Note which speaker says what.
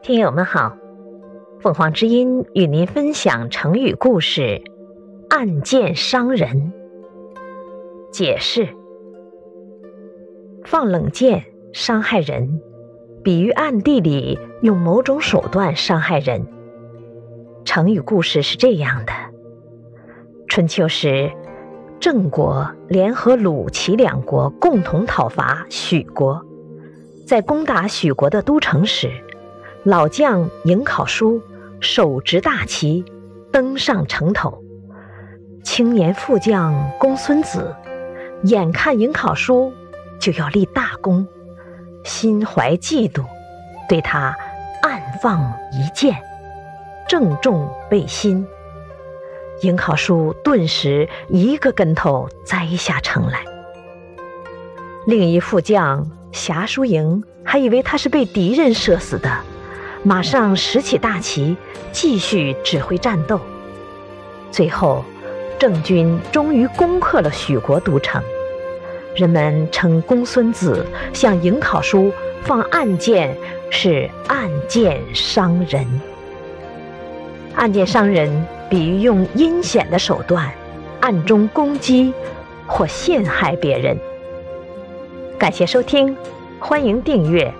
Speaker 1: 听友们好，凤凰之音与您分享成语故事“暗箭伤人”。解释：放冷箭伤害人，比喻暗地里用某种手段伤害人。成语故事是这样的：春秋时，郑国联合鲁、齐两国共同讨伐许国，在攻打许国的都城时。老将颍考叔手执大旗登上城头，青年副将公孙子眼看颍考叔就要立大功，心怀嫉妒，对他暗放一箭，正中背心。颍考叔顿时一个跟头栽下城来。另一副将侠叔营还以为他是被敌人射死的。马上拾起大旗，继续指挥战斗。最后，郑军终于攻克了许国都城。人们称公孙子向颍考叔放暗箭是暗箭伤人。暗箭伤人，比喻用阴险的手段暗中攻击或陷害别人。感谢收听，欢迎订阅。